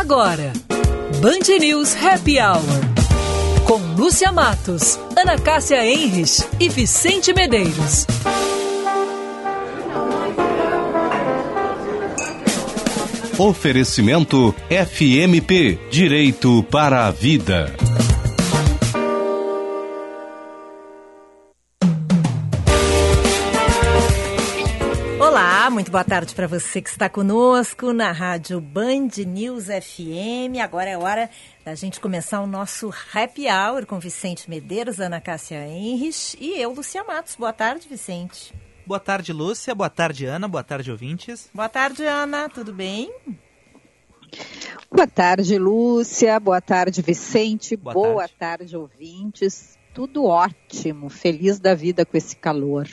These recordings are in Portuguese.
Agora, Band News Happy Hour. Com Lúcia Matos, Ana Cássia Enres e Vicente Medeiros. Oferecimento FMP Direito para a Vida. Muito boa tarde para você que está conosco na Rádio Band News FM. Agora é hora da gente começar o nosso Happy Hour com Vicente Medeiros, Ana Cássia Henrich e eu, Lucia Matos. Boa tarde, Vicente. Boa tarde, Lúcia. Boa tarde, Ana. Boa tarde, ouvintes. Boa tarde, Ana. Tudo bem? Boa tarde, Lúcia. Boa tarde, Vicente. Boa, Boa tarde. tarde. ouvintes. Tudo ótimo. Feliz da vida com esse calor.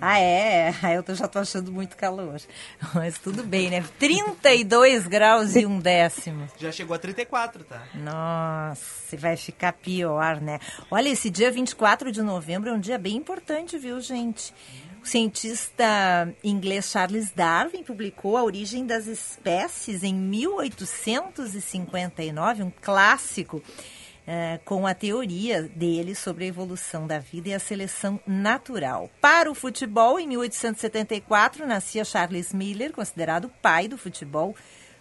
Ah, é? Ah, Eu tô- já tô achando muito calor. Mas tudo bem, né? 32 graus e um décimo. Já chegou a 34, tá? Nossa, vai ficar pior, né? Olha, esse dia 24 de novembro é um dia bem importante, viu, gente? O cientista inglês Charles Darwin publicou A Origem das Espécies em 1859, um clássico, eh, com a teoria dele sobre a evolução da vida e a seleção natural. Para o futebol, em 1874, nascia Charles Miller, considerado pai do futebol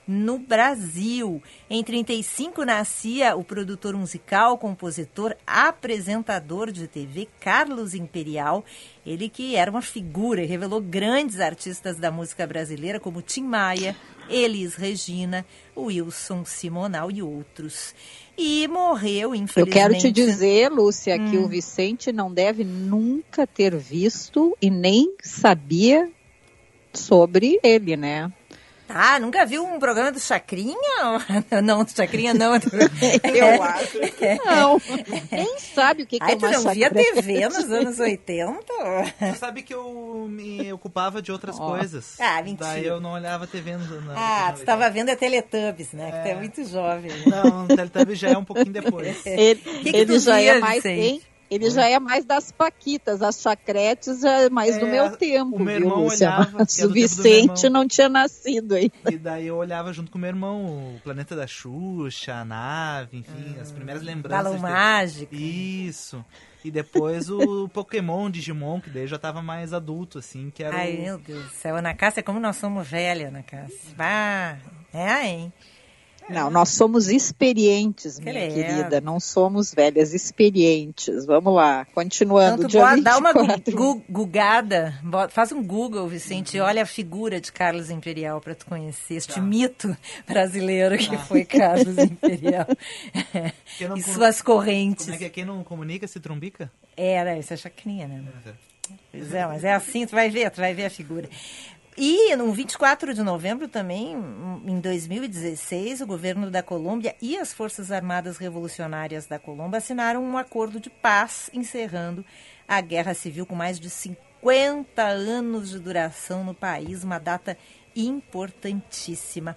no Brasil. Em 35 nascia o produtor musical, compositor, apresentador de TV Carlos Imperial, ele que era uma figura e revelou grandes artistas da música brasileira como Tim Maia, Elis Regina, Wilson Simonal e outros. E morreu, Eu infelizmente. quero te dizer, Lúcia, que Hum. o Vicente não deve nunca ter visto e nem sabia sobre ele, né? Ah, nunca viu um programa do Chacrinha? Não, do Chacrinha não. Eu acho que não. Nem sabe o que, que Ai, é tu uma não via. TV nos anos 80? Tu sabe que eu me ocupava de outras Ó. coisas. Ah, mentira. Daí eu não olhava TV no, na Ah, tu estava vendo a Teletubbies, né? Que tu é É. muito jovem. Não, o Teletubbies já é um pouquinho depois. Ele, que tu ele já via, é mais, Vicente? hein? Ele já é mais das paquitas, as chacretes já é mais do É, meu tempo, o meu viu, irmão Lúcia? olhava, Mas que é o do do meu Vicente irmão. não tinha nascido aí. E daí eu olhava junto com o meu irmão o Planeta da Xuxa, a nave, enfim, as primeiras lembranças. Balão de- mágico. Isso. E depois o Pokémon, Digimon, que daí já tava mais adulto, assim, que era Ai, o... meu Deus do céu. Ana Cássia, como nós somos velhas, Ana Cássia. Ah, é, hein? Não, nós somos experientes, minha Credo. querida. Não somos velhas, experientes. Vamos lá, continuando. Então dá uma gu- 24. gu- gugada, faz um Google, Vicente, e olha a figura de Carlos Imperial para tu conhecer este mito brasileiro que foi Carlos Imperial. E suas correntes. Como é que é? Quem não comunica se trumbica? Era, essa é a chacrinha, né? Pois é, mas é assim, tu vai ver, tu vai ver a figura. E no 24 de novembro também, em 2016, o governo da Colômbia e as Forças Armadas Revolucionárias da Colômbia assinaram um acordo de paz encerrando a guerra civil com mais de 50 anos de duração no país, uma data importantíssima.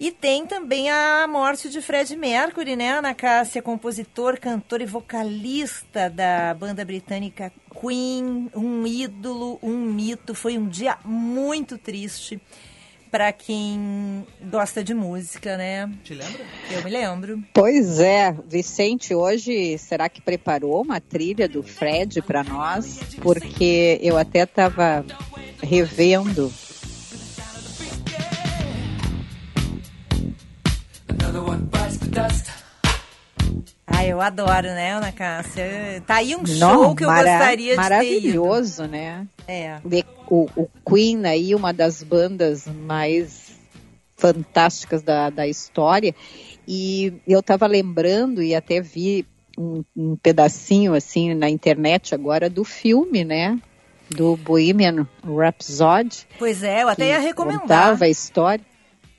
E tem também a morte de Fred Mercury, né, Ana Cássia? Compositor, cantor e vocalista da banda britânica Queen, um ídolo, um mito. Foi um dia muito triste para quem gosta de música, né? Te lembra? Eu me lembro. Pois é, Vicente, hoje será que preparou uma trilha do Fred para nós? Porque eu até estava revendo Ah, eu adoro, né, Ana Cássia? Tá aí um show Não, que eu gostaria de. Maravilhoso, né? É. ver o, o Queen aí, uma das bandas mais fantásticas da, da história. E eu estava lembrando e até vi um, um pedacinho assim na internet agora do filme, né? Do Bohemian Rhapsody. Pois é, eu até ia recomendar. Contava a história.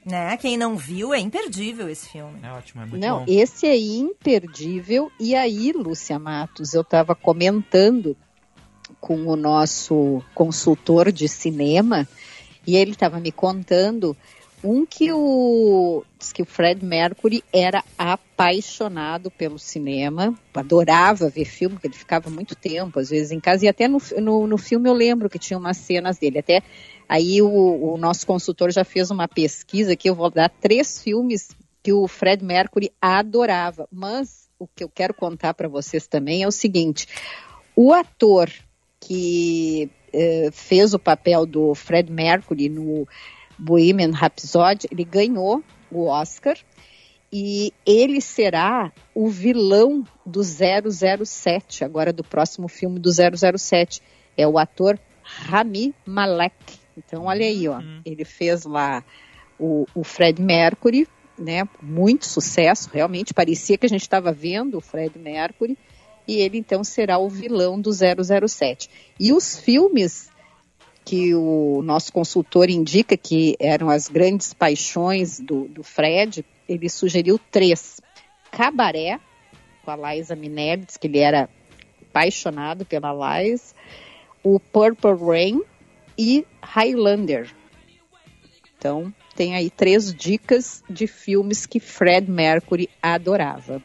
Né? Quem não viu, é imperdível esse filme. É ótimo, é muito Não, bom. esse é imperdível. E aí, Lúcia Matos, eu estava comentando com o nosso consultor de cinema e ele estava me contando Um que o diz que o Fred Mercury era apaixonado pelo cinema, adorava ver filme, porque ele ficava muito tempo, às vezes, em casa, e até no, no, no filme eu lembro que tinha umas cenas dele. Até aí o, o nosso consultor já fez uma pesquisa que eu vou dar três filmes que o Fred Mercury adorava. Mas o que eu quero contar para vocês também é o seguinte: o ator que eh, fez o papel do Fred Mercury no Bohemian Rhapsody, ele ganhou o Oscar e ele será o vilão do 007, agora do próximo filme do 007. É o ator Rami Malek. Então, olha aí, ó. Uhum. Ele fez lá o, o Fred Mercury, né? Muito sucesso, realmente. Parecia que a gente estava vendo o Fred Mercury. E ele, então, será o vilão do 007. E os filmes que o nosso consultor indica que eram as grandes paixões do, do Fred, ele sugeriu três. Cabaré, com a Liza Minnelli, que ele era apaixonado pela Liza. O Purple Rain e Highlander. Então, tem aí três dicas de filmes que Fred Mercury adorava.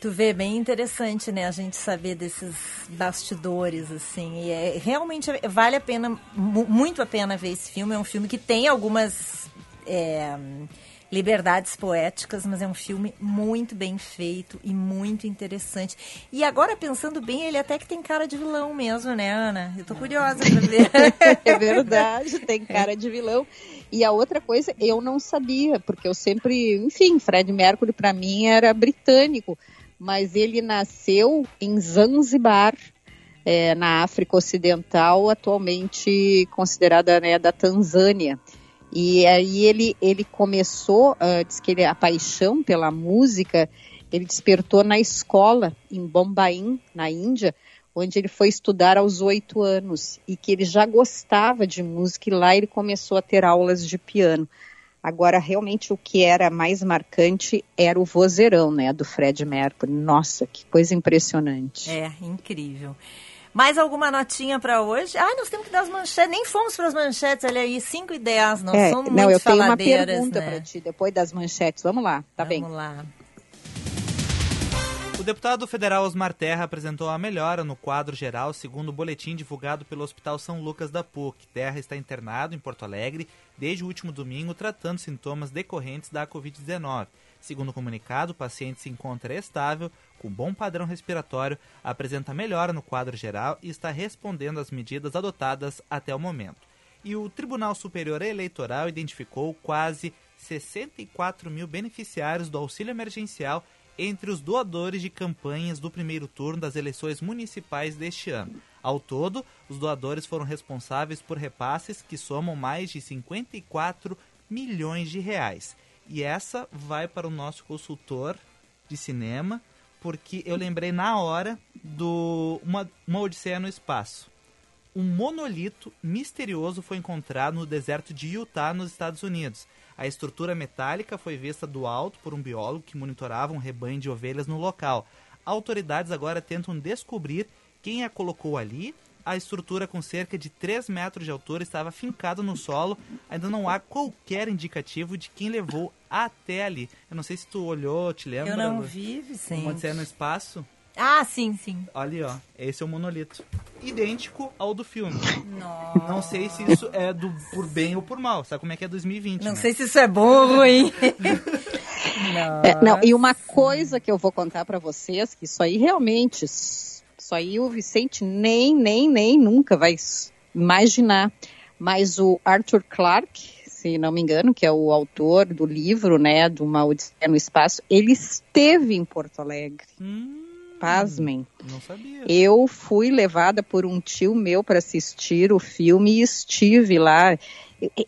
Tu vê, bem interessante, né, a gente saber desses bastidores, assim, e é, realmente vale a pena, muito a pena ver esse filme, é um filme que tem algumas é, liberdades poéticas, mas é um filme muito bem feito e muito interessante. E agora, pensando bem, ele até que tem cara de vilão mesmo, né, Ana? Eu tô curiosa pra ver. é verdade, tem cara de vilão. E a outra coisa, eu não sabia, porque eu sempre, enfim, Fred Mercury para mim era britânico, mas ele nasceu em Zanzibar, é, na África Ocidental, atualmente considerada né, da Tanzânia. E aí ele, ele começou, uh, diz que ele, a paixão pela música, ele despertou na escola, em Bombaim, na Índia, onde ele foi estudar aos oito anos e que ele já gostava de música e lá ele começou a ter aulas de piano. Agora, realmente, o que era mais marcante era o vozeirão, né, do Fred Mercury. Nossa, que coisa impressionante. É, incrível. Mais alguma notinha para hoje? Ah, nós temos que dar as manchetes. Nem fomos para as manchetes, olha aí, 5 e 10. Nós é, somos não, eu tenho uma pergunta né? para ti depois das manchetes. Vamos lá, tá Vamos bem? Vamos lá. Deputado federal Osmar Terra apresentou a melhora no quadro geral, segundo o boletim divulgado pelo Hospital São Lucas da PUC. Terra está internado em Porto Alegre desde o último domingo, tratando sintomas decorrentes da Covid-19. Segundo o comunicado, o paciente se encontra estável, com bom padrão respiratório, apresenta melhora no quadro geral e está respondendo às medidas adotadas até o momento. E o Tribunal Superior Eleitoral identificou quase 64 mil beneficiários do auxílio emergencial entre os doadores de campanhas do primeiro turno das eleições municipais deste ano. Ao todo, os doadores foram responsáveis por repasses que somam mais de 54 milhões de reais. E essa vai para o nosso consultor de cinema, porque eu lembrei na hora do uma, uma Odisseia no Espaço. Um monolito misterioso foi encontrado no deserto de Utah, nos Estados Unidos. A estrutura metálica foi vista do alto por um biólogo que monitorava um rebanho de ovelhas no local. Autoridades agora tentam descobrir quem a colocou ali. A estrutura com cerca de 3 metros de altura estava fincada no solo. Ainda não há qualquer indicativo de quem levou até ali. Eu não sei se tu olhou, te lembra? Eu não vi, sim. Como no espaço. Ah, sim, sim. Olha, ó. Esse é o monolito. Idêntico ao do filme. Nossa. Não sei se isso é do por bem ou por mal. Sabe como é que é 2020, Não né? sei se isso é bom ou ruim. é, não, e uma coisa que eu vou contar para vocês, que isso aí realmente, isso aí o Vicente nem, nem, nem nunca vai imaginar. Mas o Arthur Clarke, se não me engano, que é o autor do livro, né, do Uma Odisseia no Espaço, ele esteve em Porto Alegre. Hum. Pasmem. Não sabia. Eu fui levada por um tio meu para assistir o filme e estive lá.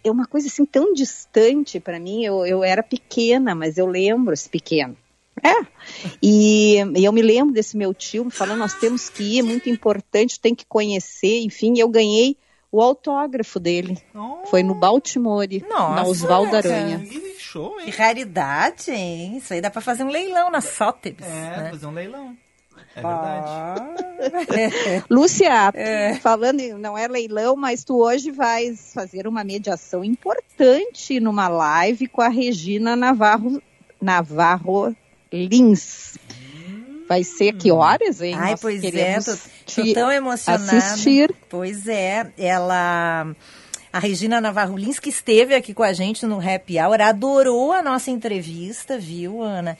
É uma coisa assim tão distante para mim. Eu, eu era pequena, mas eu lembro, pequena. É. E, e, eu me lembro desse meu tio me falando: nós temos que ir, é muito importante, tem que conhecer. Enfim, eu ganhei o autógrafo dele. Oh. Foi no Baltimore, Nossa, na Oswaldo Aranha. Que show, hein? Que raridade, hein? Isso aí dá para fazer um leilão na Sotheby's. É, né? fazer um leilão. É verdade. Ah. Lúcia, falando, em- não é leilão, mas tu hoje vais fazer uma mediação importante numa live com a Regina Navarro, Navarro Lins. Vai ser que horas, hein? Ai, Nós pois é, tô, tô tão emocionada. assistir. Pois é, ela. A Regina Navarro Lins, que esteve aqui com a gente no Happy Hour, adorou a nossa entrevista, viu, Ana?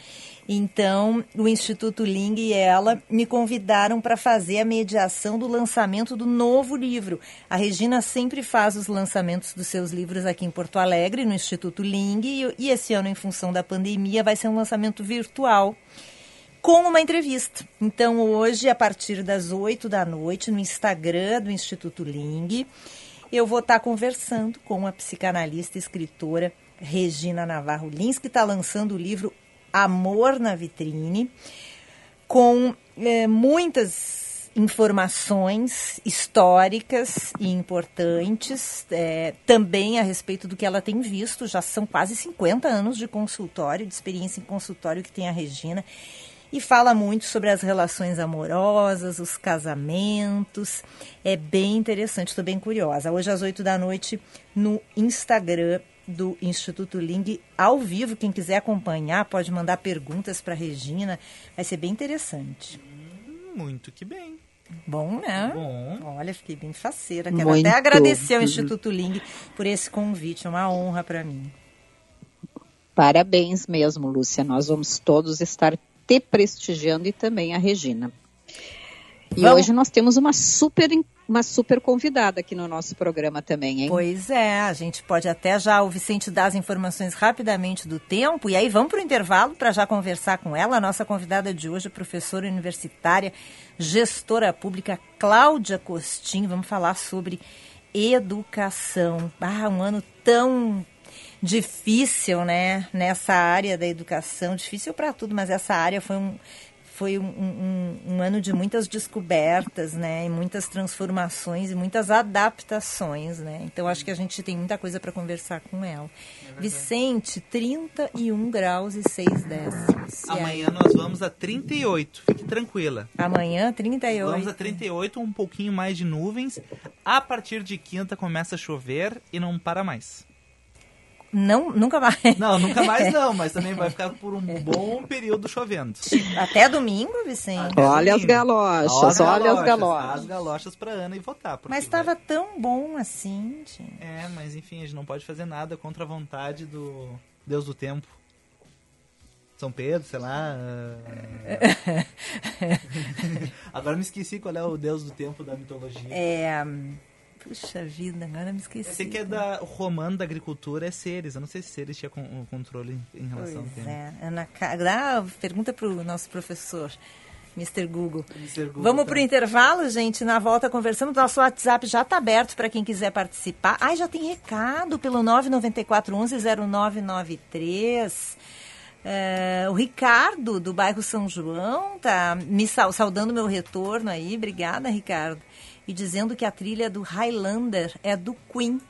Então, o Instituto Ling e ela me convidaram para fazer a mediação do lançamento do novo livro. A Regina sempre faz os lançamentos dos seus livros aqui em Porto Alegre, no Instituto Ling, e, esse ano, em função da pandemia, vai ser um lançamento virtual com uma entrevista. Então, hoje, a partir das 8 da noite, no Instagram do Instituto Ling, eu vou estar conversando com a psicanalista e escritora Regina Navarro Lins, que está lançando o livro Amor na Vitrine, com eh, muitas informações históricas e importantes, eh, também a respeito do que ela tem visto. Já são quase 50 anos de consultório, de experiência em consultório que tem a Regina e fala muito sobre as relações amorosas, os casamentos. É bem interessante, estou bem curiosa. Hoje às 8 da noite no Instagram do Instituto Ling, ao vivo. Quem quiser acompanhar pode mandar perguntas para Regina. Vai ser bem interessante. Muito que bem. Bom, né? Bom. Olha, fiquei bem faceira. Quero Muito. até agradecer ao Instituto Ling por esse convite. É uma honra para mim. Parabéns mesmo, Lúcia. Nós vamos todos estar te prestigiando e também a Regina. E Vamos- hoje nós temos uma super, uma super convidada aqui no nosso programa também, hein? Pois é, a gente pode até já o Vicente dar as informações rapidamente do tempo e aí vamos para o intervalo para já conversar com ela. A nossa convidada de hoje, professora universitária, gestora pública Cláudia Costin. Vamos falar sobre educação. Ah, um ano tão difícil, né? Nessa área da educação, difícil para tudo, mas essa área foi um foi um, um- um ano de muitas descobertas, né? E muitas transformações e muitas adaptações, né? Então acho que a gente tem muita coisa para conversar com ela. Vicente, 31 graus e 6 décimos. Amanhã nós vamos a 38. Fique tranquila. Amanhã, 38. Vamos a 38, um pouquinho mais de nuvens. A partir de quinta começa a chover e não para mais. Não, nunca mais. Não, nunca mais não, mas também vai ficar por um bom período chovendo. Até domingo, Vicente. Olha as Domingo. galochas, olha as As galochas. galochas pra Ana e votar. Mas vai- estava tão bom assim, gente. É, mas enfim, a gente não pode fazer nada contra a vontade do Deus do Tempo. São Pedro, sei lá. ah. Agora me esqueci qual é o Deus do Tempo da mitologia. É. Puxa vida, agora me esqueci. Sei que é da o romano da agricultura é Ceres. Eu não sei se Ceres tinha con- o controle em relação ao Pois tempo. é, Ana Dá pergunta para o nosso professor, Mr. Google. Mr. Google Vamos tá. para o intervalo, gente. Na volta conversamos. Nosso WhatsApp já está aberto para quem quiser participar. Ai, já tem recado pelo 994 11 0993. É, o Ricardo, do bairro São João, tá me sau- saudando meu retorno aí. Obrigada, Ricardo. E dizendo que a trilha do Highlander é do Queen.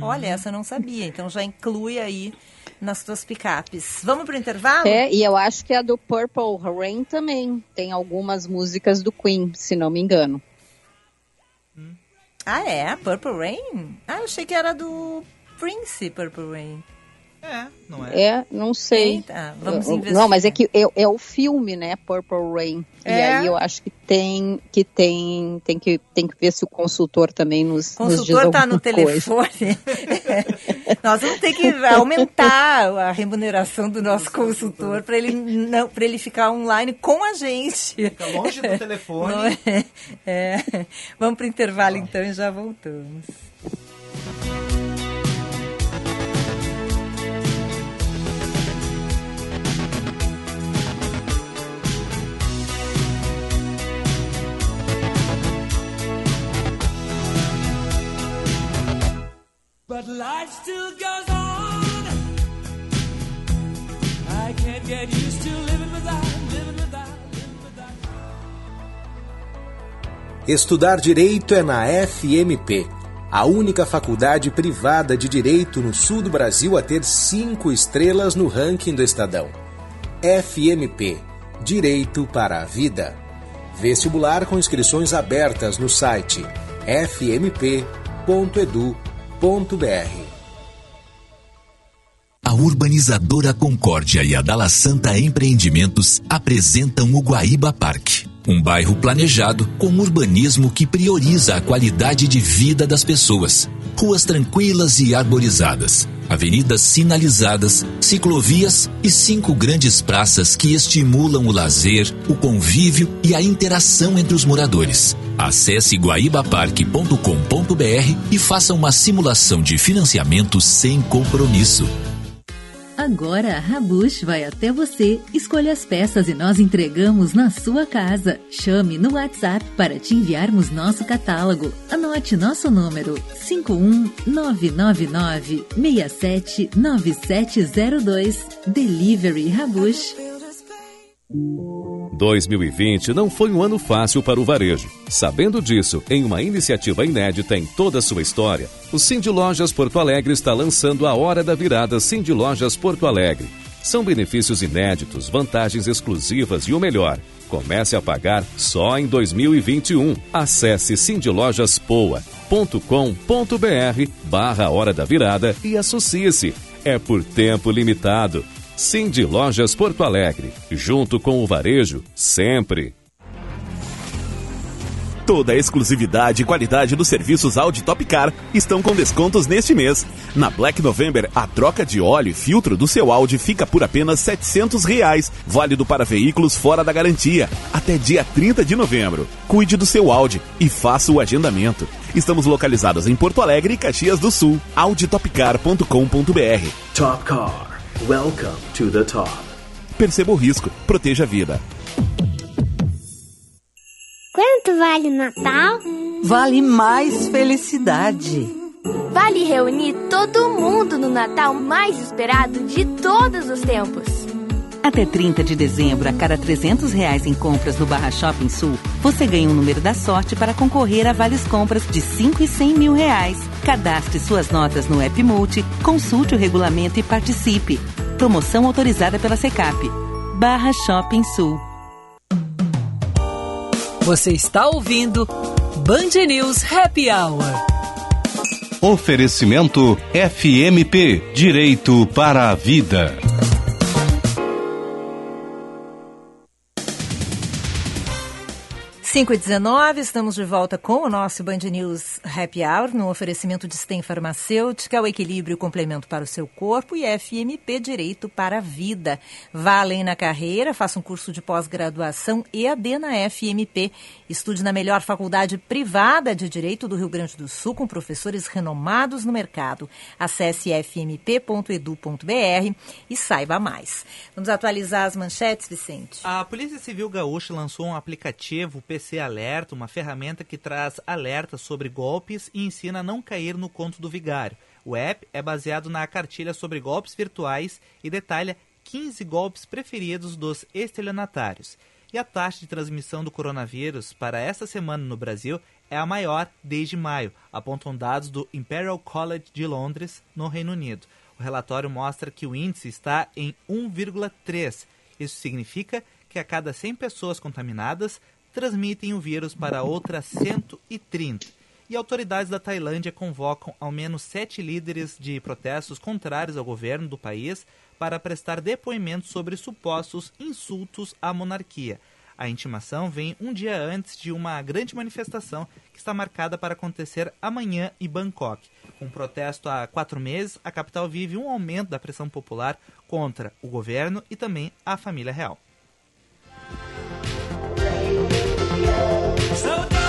Olha, essa eu não sabia. Então já inclui aí nas tuas picapes. Vamos para o intervalo? É, e eu acho que a do Purple Rain também tem algumas músicas do Queen, se não me engano. Ah, é? Purple Rain? Ah, eu achei que era do Prince, Purple Rain. É, não é? É, não sei. Eita, vamos investigar. Não, mas é que é, é o filme, né, Purple Rain. E É? aí eu acho que tem que tem tem que tem que ver se o consultor também nos O nos diz consultor está alguma no coisa. telefone. Nós vamos ter que aumentar a remuneração do nosso consultor para ele não para ele ficar online com a gente. Fica longe do telefone. Não é? É. Vamos para o intervalo então e já voltamos. But life still goes on. I can't get used to living without. Estudar direito é na FMP, a única faculdade privada de direito no sul do Brasil a ter cinco estrelas no ranking do Estadão. FMP Direito para a Vida. Vestibular com inscrições abertas no site fmp.edu.br. A urbanizadora Concórdia e a Dala Santa Empreendimentos apresentam o Guaíba Parque. Um bairro planejado com urbanismo que prioriza a qualidade de vida das pessoas. Ruas tranquilas e arborizadas, avenidas sinalizadas, ciclovias e cinco grandes praças que estimulam o lazer, o convívio e a interação entre os moradores. Acesse guaibaparque.com.br e faça uma simulação de financiamento sem compromisso. Agora a Rabush vai até você. Escolha as peças e nós entregamos na sua casa. Chame no WhatsApp para te enviarmos nosso catálogo. Anote nosso número 51999 679702. Delivery Rabush. 2020 não foi um ano fácil para o varejo. Sabendo disso, em uma iniciativa inédita em toda a sua história, o Cindy Lojas Porto Alegre está lançando a Hora da Virada Cindy Lojas Porto Alegre. São benefícios inéditos, vantagens exclusivas e o melhor. Comece a pagar só em 2021. Acesse cindylojaspoa.com.br barra Hora da Virada e associe-se. É por tempo limitado. Cindy Lojas Porto Alegre, junto com o varejo, sempre. Toda a exclusividade e qualidade dos serviços Audi Top Car estão com descontos neste mês. Na Black November, a troca de óleo e filtro do seu Audi fica por apenas 700 reais, válido para veículos fora da garantia, até dia 30 de novembro. Cuide do seu Audi e faça o agendamento. Estamos localizados em Porto Alegre e Caxias do Sul. auditopcar.com.br Top Car. Welcome to the top. Perceba o risco, proteja a vida. Quanto vale o Natal? Vale mais felicidade. Vale reunir todo mundo no Natal mais esperado de todos os tempos. Até 30 de dezembro, a cada 300 reais em compras no Barra Shopping Sul, você ganha um número da sorte para concorrer a vales compras de 5 e 100 mil reais. Cadastre suas notas no App Multi, consulte o regulamento e participe. Promoção autorizada pela Secap. Barra Shopping Sul. Você está ouvindo Band News Happy Hour. Oferecimento FMP Direito para a Vida. Cinco e 19, estamos de volta com o nosso Band News Happy Hour, no oferecimento de STEM Farmacêutica, o equilíbrio e complemento para o seu corpo e FMP Direito para a Vida. Vá além na carreira, faça um curso de pós-graduação EAD na FMP. Estude na melhor faculdade privada de Direito do Rio Grande do Sul, com professores renomados no mercado. Acesse fmp.edu.br e saiba mais. Vamos atualizar as manchetes, Vicente? A Polícia Civil Gaúcha lançou um aplicativo PC Alerta, uma ferramenta que traz alertas sobre golpes e ensina a não cair no conto do vigário. O app é baseado na cartilha sobre golpes virtuais e detalha 15 golpes preferidos dos estelionatários. E a taxa de transmissão do coronavírus para esta semana no Brasil é a maior desde maio, apontam dados do Imperial College de Londres, no Reino Unido. O relatório mostra que o índice está em 1,3. Isso significa que a cada 100 pessoas contaminadas, transmitem o vírus para outras 130. E autoridades da Tailândia convocam ao menos sete líderes de protestos contrários ao governo do país para prestar depoimentos sobre supostos insultos à monarquia. A intimação vem um dia antes de uma grande manifestação que está marcada para acontecer amanhã em Bangkok. Com protesto há quatro meses, a capital vive um aumento da pressão popular contra o governo e também a família real. So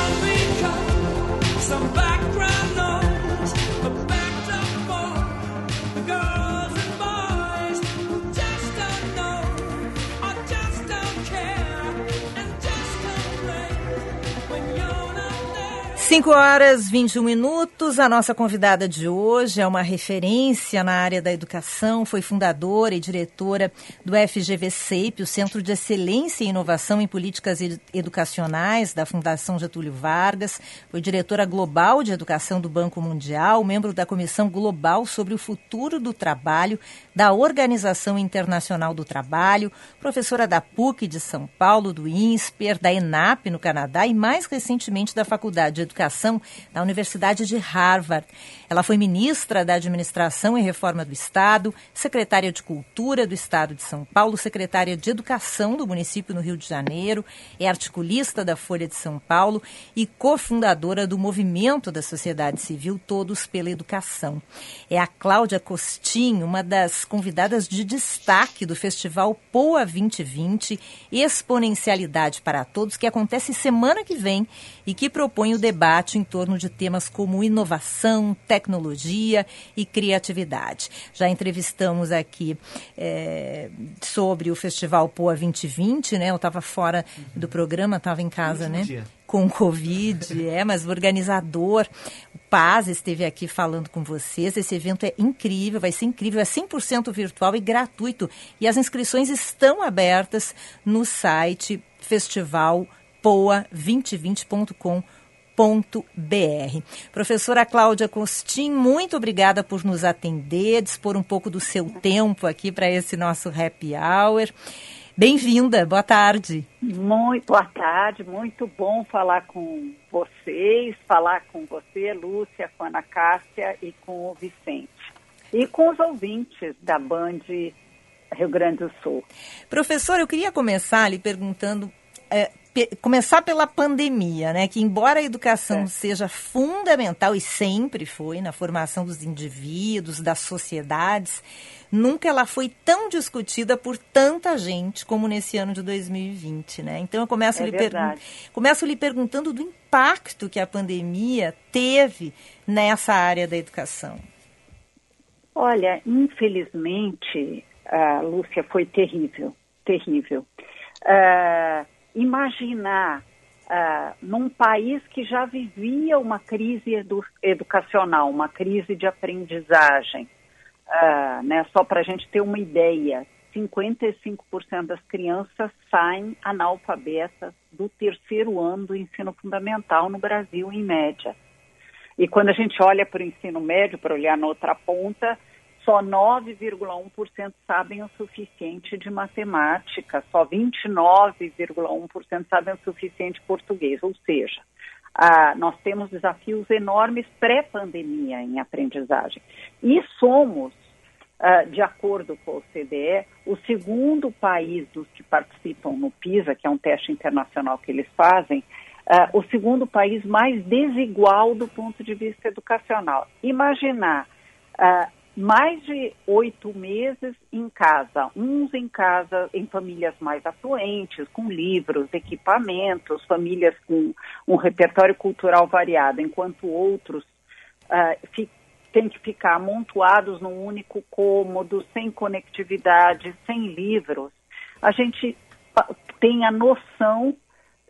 5 horas 21 minutos. A nossa convidada de hoje é uma referência na área da educação, foi fundadora e diretora do FGV-CEIP, o Centro de Excelência e Inovação em Políticas Ed- Educacionais da Fundação Getúlio Vargas, foi diretora global de educação do Banco Mundial, membro da Comissão Global sobre o Futuro do Trabalho da Organização Internacional do Trabalho, professora da PUC de São Paulo, do INSPER, da ENAP no Canadá e mais recentemente da Faculdade de Educação da Universidade de Harvard. Ela foi ministra da Administração e Reforma do Estado, secretária de Cultura do Estado de São Paulo, secretária de Educação do município no Rio de Janeiro, é articulista da Folha de São Paulo e cofundadora do Movimento da Sociedade Civil Todos pela Educação. É a Cláudia Costinho, uma das convidadas de destaque do Festival POA 2020, Exponencialidade para Todos, que acontece semana que vem e que propõe o debate em torno de temas como inovação, tecnologia e criatividade. Já entrevistamos aqui eh, sobre o Festival POA 2020, né? Eu estava fora do programa, estava em casa, né? dia. Com Covid, é, mas o organizador, o Paz, esteve aqui falando com vocês. Esse evento é incrível, vai ser incrível, é 100% virtual e gratuito. E as inscrições estão abertas no site festivalpoa2020.com.br. Professora Cláudia Costin, muito obrigada por nos atender, dispor um pouco do seu tempo aqui para esse nosso happy hour. Bem-vinda, boa tarde. Muito boa tarde, muito bom falar com vocês, falar com você, Lúcia, com a Ana Cássia e com o Vicente. E com os ouvintes da Band Rio Grande do Sul. Professor, eu queria começar lhe perguntando, é, começar pela pandemia, né? Que embora a educação seja fundamental e sempre foi na formação dos indivíduos, das sociedades, nunca ela foi tão discutida por tanta gente como nesse ano de 2020, né? Então eu começo, É lhe, pergun- começo lhe perguntando do impacto que a pandemia teve nessa área da educação. Olha, infelizmente, a Lúcia foi terrível, terrível. Ah, imaginar ah, num país que já vivia uma crise edu- educacional, uma crise de aprendizagem, ah, né, só para a gente ter uma ideia, 55% das crianças saem analfabetas do terceiro ano do ensino fundamental no Brasil, em média. E quando a gente olha para o ensino médio, para olhar na outra ponta, só 9,1% sabem o suficiente de matemática, só 29,1% sabem o suficiente de português. Ou seja, ah, nós temos desafios enormes pré-pandemia em aprendizagem. E somos, ah, de acordo com o OCDE, o segundo país dos que participam no PISA, que é um teste internacional que eles fazem, ah, o segundo país mais desigual do ponto de vista educacional. Imaginar ah, mais de oito meses em casa, uns em casa em famílias mais afluentes, com livros, equipamentos, famílias com um repertório cultural variado, enquanto outros fi- têm que ficar amontoados num único cômodo, sem conectividade, sem livros. A gente tem a noção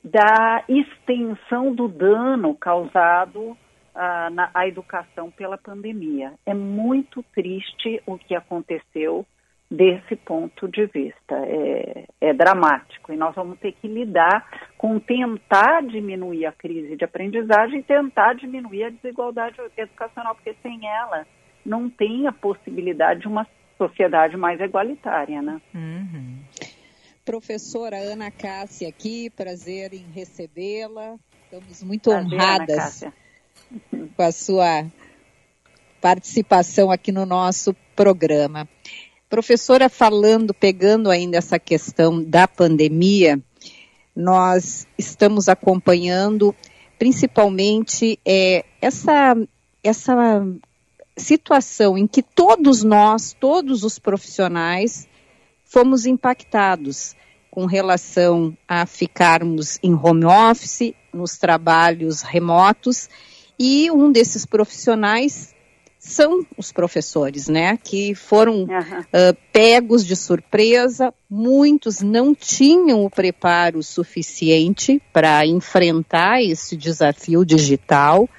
da extensão do dano causado ah, na à educação pela pandemia. É muito triste o que aconteceu desse ponto de vista. É, é dramático e nós vamos ter que lidar com tentar diminuir a crise de aprendizagem e tentar diminuir a desigualdade educacional, porque sem ela não tem a possibilidade de uma sociedade mais igualitária, né? Professora Ana Cássia aqui, prazer em recebê-la. Estamos muito Prazer, Ana honradas Cássia. Com a sua participação aqui no nosso programa. Professora, falando, pegando ainda essa questão da pandemia, nós estamos acompanhando principalmente é, essa, essa situação em que todos nós, todos os profissionais, fomos impactados com relação a ficarmos em home office, nos trabalhos remotos, e um desses profissionais são os professores, né? Que foram uh, pegos de surpresa, muitos não tinham o preparo suficiente para enfrentar esse desafio digital.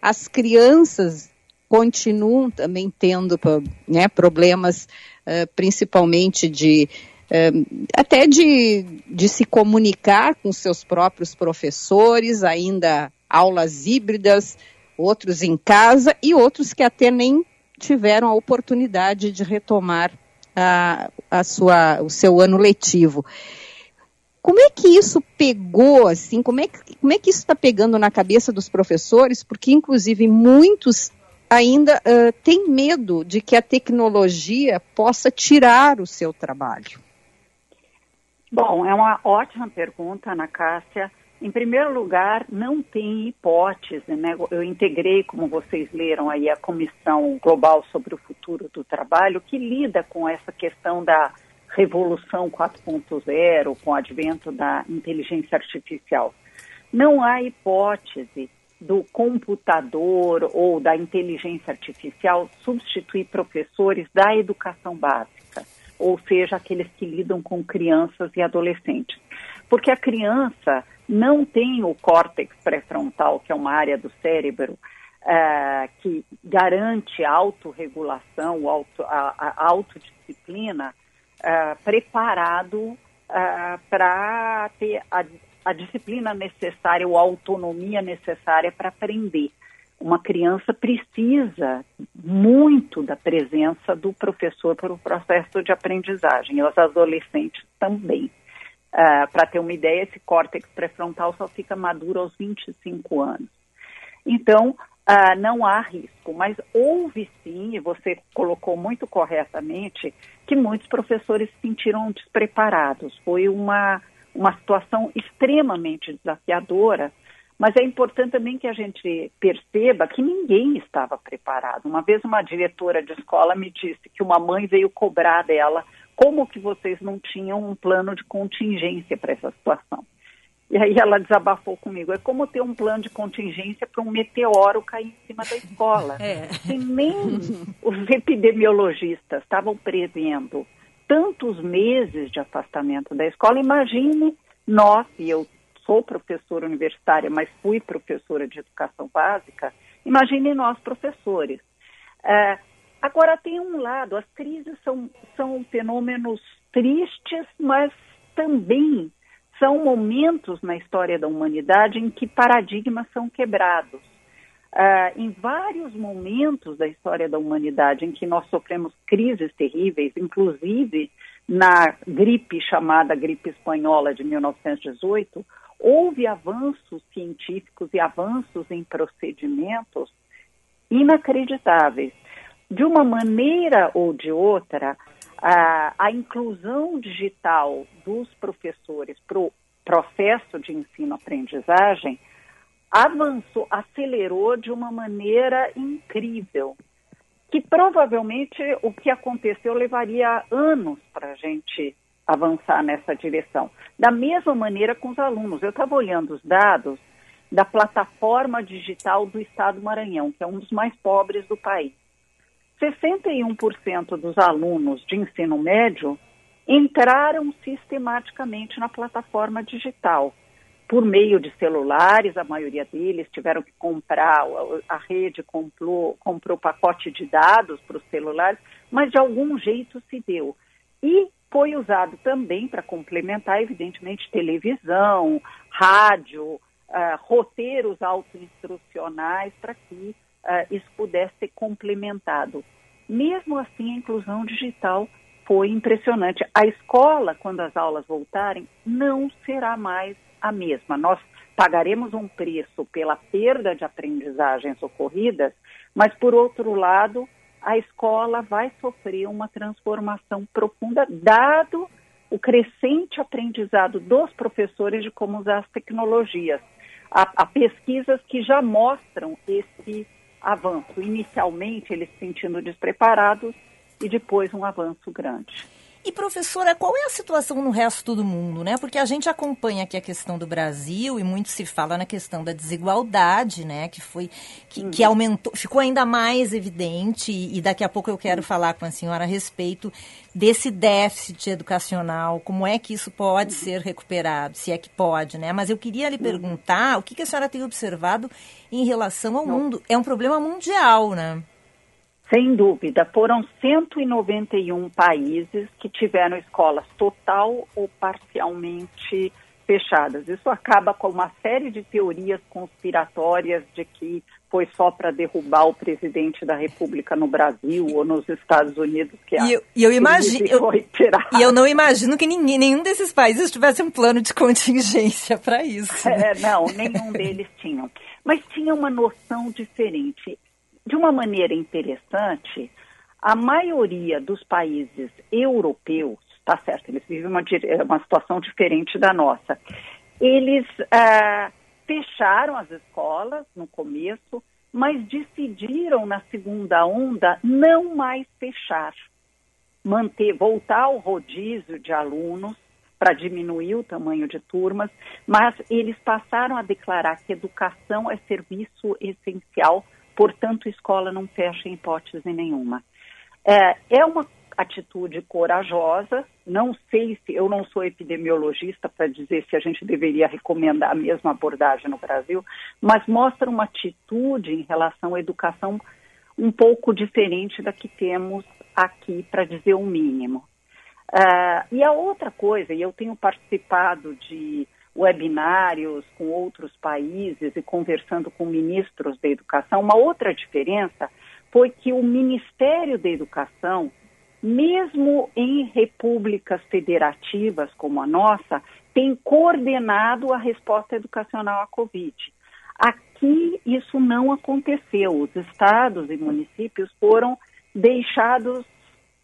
As crianças continuam também tendo né, problemas, uh, principalmente de uh, até de, de se comunicar com seus próprios professores, ainda aulas híbridas, outros em casa e outros que até nem tiveram a oportunidade de retomar a, a sua, o seu ano letivo. Como é que isso pegou, assim, como é que, como é que isso está pegando na cabeça dos professores? Porque, inclusive, muitos ainda uh, têm medo de que a tecnologia possa tirar o seu trabalho. Bom, é uma ótima pergunta, Ana Cássia. Em primeiro lugar, não tem hipótese, né? Eu integrei, como vocês leram aí, a Comissão Global sobre o Futuro do Trabalho, que lida com essa questão da revolução 4.0, com o advento da inteligência artificial. Não há hipótese do computador ou da inteligência artificial substituir professores da educação básica, ou seja, aqueles que lidam com crianças e adolescentes. Porque a criança não tem o córtex pré-frontal, que é uma área do cérebro uh, que garante a autorregulação, auto, a, a autodisciplina, uh, preparado uh, para ter a, a disciplina necessária ou a autonomia necessária para aprender. Uma criança precisa muito da presença do professor para o processo de aprendizagem, e os adolescentes também. Uh, Para ter uma ideia, esse córtex pré-frontal só fica maduro aos 25 anos. Então, uh, não há risco, mas houve sim, e você colocou muito corretamente, que muitos professores se sentiram despreparados. Foi uma, uma situação extremamente desafiadora, mas é importante também que a gente perceba que ninguém estava preparado. Uma vez uma diretora de escola me disse que uma mãe veio cobrar dela como que vocês não tinham um plano de contingência para essa situação? E aí ela desabafou comigo. É como ter um plano de contingência para um meteoro cair em cima da escola. É. Se nem os epidemiologistas estavam prevendo tantos meses de afastamento da escola, imagine nós, e eu sou professora universitária, mas fui professora de educação básica, imagine nós, professores. É, Agora, tem um lado, as crises são, são fenômenos tristes, mas também são momentos na história da humanidade em que paradigmas são quebrados. Uh, em vários momentos da história da humanidade em que nós sofremos crises terríveis, inclusive na gripe chamada gripe espanhola de 1918, houve avanços científicos e avanços em procedimentos inacreditáveis de uma maneira ou de outra, a, a inclusão digital dos professores para o processo de ensino-aprendizagem avançou, acelerou de uma maneira incrível, que provavelmente o que aconteceu levaria anos para a gente avançar nessa direção. Da mesma maneira com os alunos. Eu estava olhando os dados da plataforma digital do Estado do Maranhão, que é um dos mais pobres do país. 61% dos alunos de ensino médio entraram sistematicamente na plataforma digital. Por meio de celulares, a maioria deles tiveram que comprar, a rede comprou, comprou pacote de dados para os celulares, mas de algum jeito se deu. E foi usado também para complementar, evidentemente, televisão, rádio, uh, roteiros autoinstrucionais para que uh, isso pudesse ser complementado. Mesmo assim, a inclusão digital foi impressionante. A escola, quando as aulas voltarem, não será mais a mesma. Nós pagaremos um preço pela perda de aprendizagens ocorridas, mas, por outro lado, a escola vai sofrer uma transformação profunda, dado o crescente aprendizado dos professores de como usar as tecnologias. Há, há pesquisas que já mostram esse avanço. Inicialmente, eles se sentindo despreparados e depois um avanço grande. E, professora, qual é a situação no resto do mundo, né? Porque a gente acompanha aqui a questão do Brasil e muito se fala na questão da desigualdade, né? Que foi, que, que aumentou, ficou ainda mais evidente e, e daqui a pouco eu quero falar com a senhora a respeito desse déficit educacional, como é que isso pode ser recuperado, se é que pode, né? Mas eu queria lhe perguntar o que, que a senhora tem observado em relação ao mundo. É um problema mundial, né? Sem dúvida, foram 191 países que tiveram escolas total ou parcialmente fechadas. Isso acaba com uma série de teorias conspiratórias de que foi só para derrubar o presidente da República no Brasil ou nos Estados Unidos que E eu, e eu imagino. e eu não imagino que ninguém, nenhum desses países tivesse um plano de contingência para isso. né? É, não, nenhum deles tinham. Mas tinha uma noção diferente. De uma maneira interessante, a maioria dos países europeus, tá certo, eles vivem uma, dire- uma situação diferente da nossa. Eles ah, fecharam as escolas no começo, mas decidiram na segunda onda não mais fechar manter, voltar ao rodízio de alunos para diminuir o tamanho de turmas, mas eles passaram a declarar que educação é serviço essencial, portanto, escola não fecha em hipótese nenhuma. É, é uma atitude corajosa, não sei se, eu não sou epidemiologista para dizer se a gente deveria recomendar a mesma abordagem no Brasil, mas mostra uma atitude em relação à educação um pouco diferente da que temos aqui, para dizer o mínimo. Ah, e a outra coisa, e eu tenho participado de webinários com outros países e conversando com ministros da educação, uma outra diferença foi que o Ministério da Educação, mesmo em repúblicas federativas como a nossa, tem coordenado a resposta educacional à Covid. Aqui isso não aconteceu. Os estados e municípios foram deixados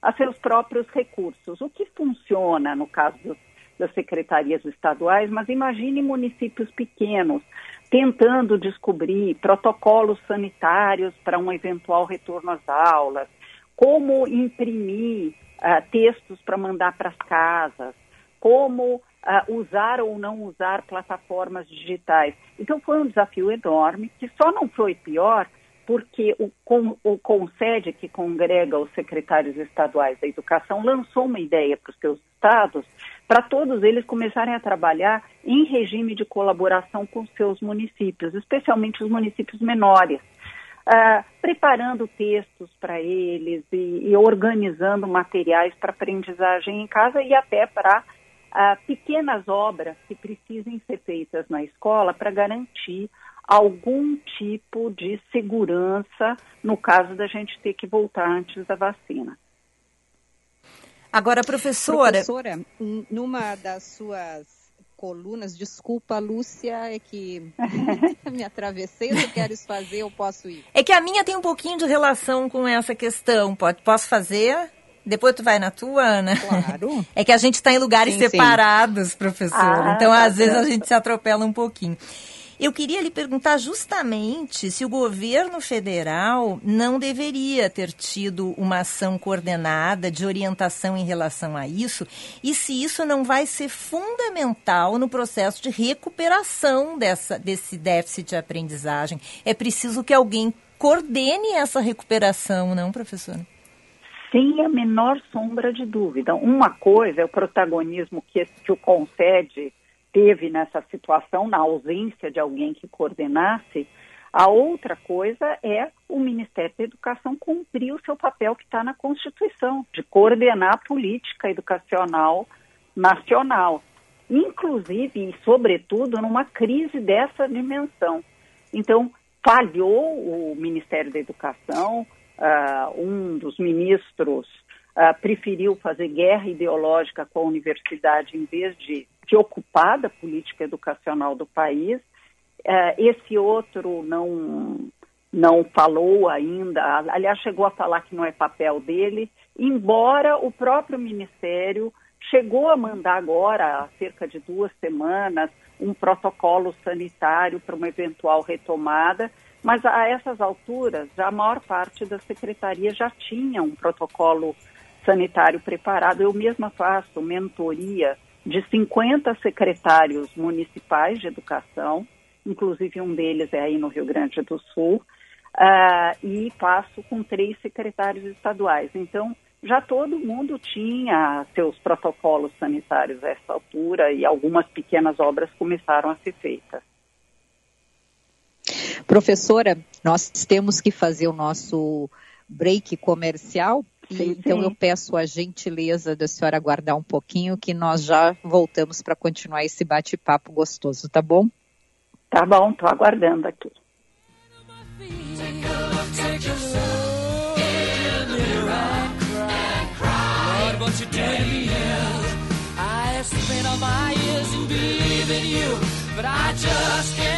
a seus próprios recursos, o que funciona no caso dos, das secretarias estaduais, mas imagine municípios pequenos tentando descobrir protocolos sanitários para um eventual retorno às aulas, como imprimir ah, textos para mandar para as casas, como ah, usar ou não usar plataformas digitais. Então foi um desafio enorme que só não foi pior porque o, com, o CONSED, que congrega os secretários estaduais da educação, lançou uma ideia para os seus estados, para todos eles começarem a trabalhar em regime de colaboração com seus municípios, especialmente os municípios menores, ah, preparando textos para eles e, e organizando materiais para aprendizagem em casa e até para ah, pequenas obras que precisem ser feitas na escola para garantir algum tipo de segurança no caso da gente ter que voltar antes da vacina. Agora, professora. Professora, numa das suas colunas, desculpa, Lúcia, é que me atravessei. Se eu queres fazer, eu posso ir. É que a minha tem um pouquinho de relação com essa questão. Pode, posso fazer? Depois tu vai na tua, Ana? Claro. É que a gente está em lugares Sim, sim. separados, professora. Ah, então, tá às vezes, a certo. gente se atropela um pouquinho. Eu queria lhe perguntar justamente se o governo federal não deveria ter tido uma ação coordenada de orientação em relação a isso e se isso não vai ser fundamental no processo de recuperação dessa, desse déficit de aprendizagem. É preciso que alguém coordene essa recuperação, não, professora? Sem a menor sombra de dúvida. Uma coisa é o protagonismo que, que o CONSED teve nessa situação, na ausência de alguém que coordenasse. A outra coisa é o Ministério da Educação cumprir o seu papel que está na Constituição, de coordenar a política educacional nacional, inclusive e sobretudo numa crise dessa dimensão. Então, falhou o Ministério da Educação, ah, um dos ministros ah, preferiu fazer guerra ideológica com a universidade em vez de se ocupar da política educacional do país. Ah, esse outro não, não falou ainda, aliás, chegou a falar que não é papel dele, embora o próprio Ministério chegou a mandar agora, há cerca de duas semanas, um protocolo sanitário para uma eventual retomada, mas a essas alturas, a maior parte das secretarias já tinha um protocolo sanitário preparado. Eu mesma faço mentoria de 50 secretários municipais de educação, inclusive um deles é aí no Rio Grande do Sul, ah, e passo com três secretários estaduais. Então, já todo mundo tinha seus protocolos sanitários a essa altura e algumas pequenas obras começaram a ser feitas. Professora, nós temos que fazer o nosso break comercial. Sim, então sim. eu peço a gentileza da senhora aguardar um pouquinho, que nós já voltamos para continuar esse bate-papo gostoso, tá bom? Tá bom, estou aguardando aqui. Lord,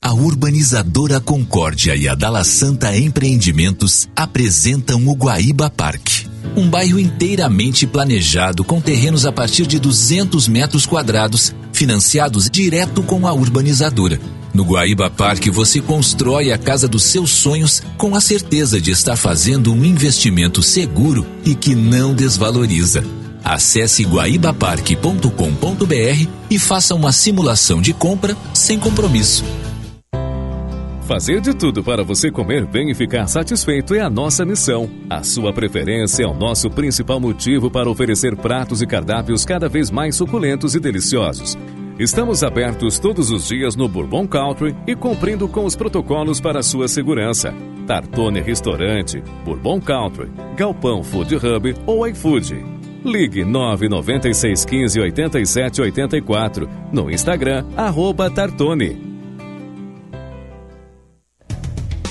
A urbanizadora Concórdia e a Dala Santa Empreendimentos apresentam o Guaíba Parque. Um bairro inteiramente planejado com terrenos a partir de 200 metros quadrados, financiados direto com a urbanizadora. No Guaíba Parque você constrói a casa dos seus sonhos com a certeza de estar fazendo um investimento seguro e que não desvaloriza. Acesse guaibaparque.com.br e faça uma simulação de compra sem compromisso. Fazer de tudo para você comer bem e ficar satisfeito é a nossa missão. A sua preferência é o nosso principal motivo para oferecer pratos e cardápios cada vez mais suculentos e deliciosos. Estamos abertos todos os dias no Bourbon Country e cumprindo com os protocolos para sua segurança. Tartone Restaurante, Bourbon Country, Galpão Food Hub ou iFood. Ligue 996 15 87 84 no Instagram, arroba Tartone.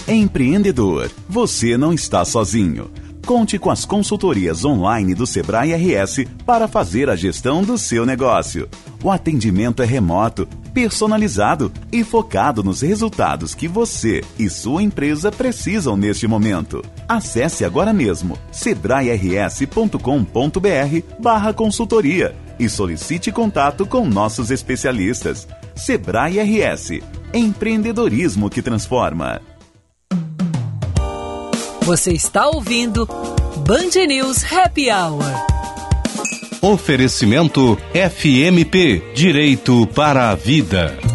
Empreendedor, você não está sozinho. Conte com as consultorias online do Sebrae RS para fazer a gestão do seu negócio. O atendimento é remoto, personalizado e focado nos resultados que você e sua empresa precisam neste momento. Acesse agora mesmo sebrae-rs.com.br barra consultoria e solicite contato com nossos especialistas. Sebrae RS. Empreendedorismo que transforma. Você está ouvindo Band News Happy Hour. Oferecimento FMP Direito para a Vida.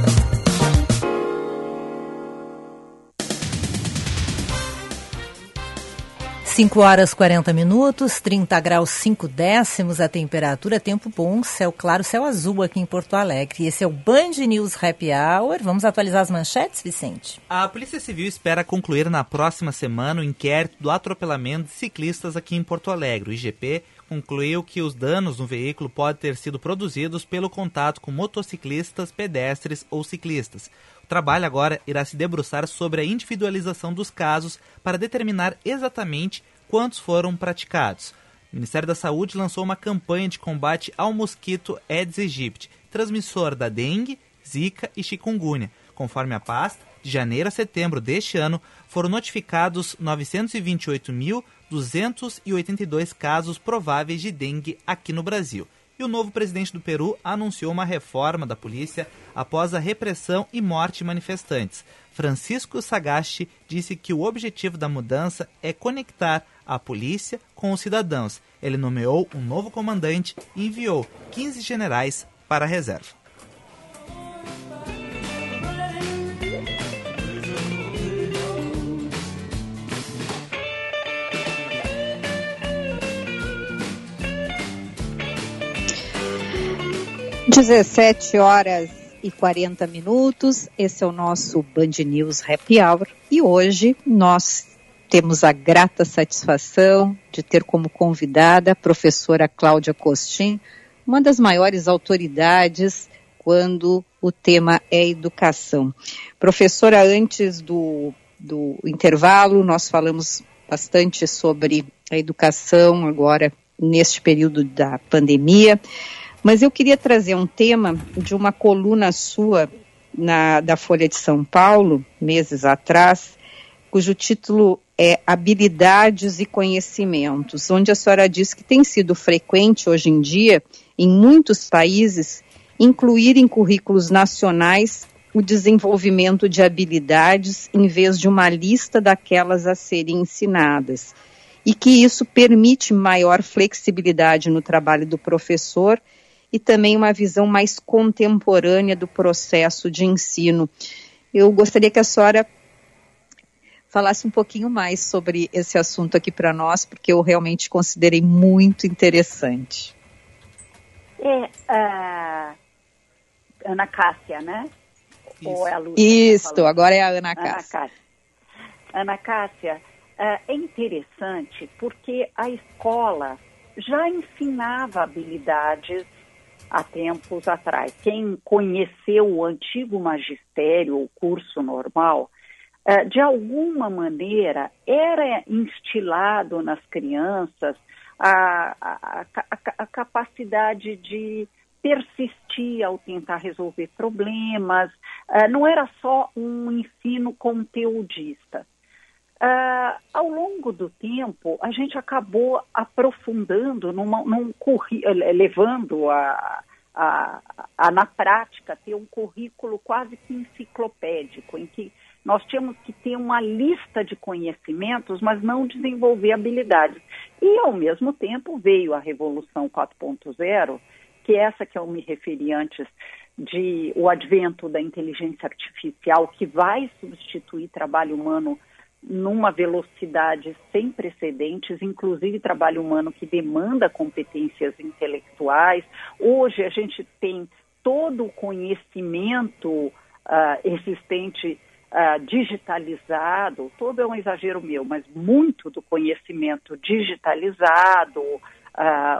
Cinco horas 40 minutos, 30 graus 5 décimos a temperatura, tempo bom, céu claro, céu azul aqui em Porto Alegre. Esse é o Band News Happy Hour. Vamos atualizar as manchetes, Vicente? A Polícia Civil espera concluir na próxima semana o inquérito do atropelamento de ciclistas aqui em Porto Alegre. O IGP concluiu que os danos no veículo podem ter sido produzidos pelo contato com motociclistas, pedestres ou ciclistas. O trabalho agora irá se debruçar sobre a individualização dos casos para determinar exatamente quantos foram praticados. O Ministério da Saúde lançou uma campanha de combate ao mosquito Aedes aegypti, transmissor da dengue, zika e chikungunya. Conforme a pasta, de janeiro a setembro deste ano, foram notificados 928.282 casos prováveis de dengue aqui no Brasil. E o novo presidente do Peru anunciou uma reforma da polícia após a repressão e morte de manifestantes. Francisco Sagasti disse que o objetivo da mudança é conectar a polícia com os cidadãos. Ele nomeou um novo comandante e enviou 15 generais para a reserva. Dezessete horas e 40 minutos. Esse é o nosso Band News Happy Hour e hoje nós temos a grata satisfação de ter como convidada a professora Cláudia Costin, uma das maiores autoridades quando o tema é educação. Professora, antes do, do intervalo, nós falamos bastante sobre a educação agora neste período da pandemia. Mas eu queria trazer um tema de uma coluna sua na, da Folha de São Paulo, meses atrás, cujo título é Habilidades e Conhecimentos, onde a senhora diz que tem sido frequente hoje em dia, em muitos países, incluir em currículos nacionais o desenvolvimento de habilidades em vez de uma lista daquelas a serem ensinadas. E que isso permite maior flexibilidade no trabalho do professor e também uma visão mais contemporânea do processo de ensino. Eu gostaria que a senhora falasse um pouquinho mais sobre esse assunto aqui para nós, porque eu realmente considerei muito interessante. É a Ana Cássia, né? Isso, Ou é a Lúcia Isso tá agora é a Ana Cássia. Ana Cássia, Ana Cássia é interessante porque a escola já ensinava habilidades há tempos atrás. Quem conheceu o antigo magistério, o curso normal, de alguma maneira era instilado nas crianças a, a, a, a capacidade de persistir ao tentar resolver problemas, não era só um ensino conteudista. Uh, ao longo do tempo, a gente acabou aprofundando, numa, num levando a, a, a, na prática, ter um currículo quase que enciclopédico, em que nós tínhamos que ter uma lista de conhecimentos, mas não desenvolver habilidades. E, ao mesmo tempo, veio a Revolução 4.0, que é essa que eu me referi antes, de o advento da inteligência artificial, que vai substituir trabalho humano numa velocidade sem precedentes, inclusive trabalho humano que demanda competências intelectuais. Hoje a gente tem todo o conhecimento uh, existente uh, digitalizado, todo é um exagero meu, mas muito do conhecimento digitalizado, uh,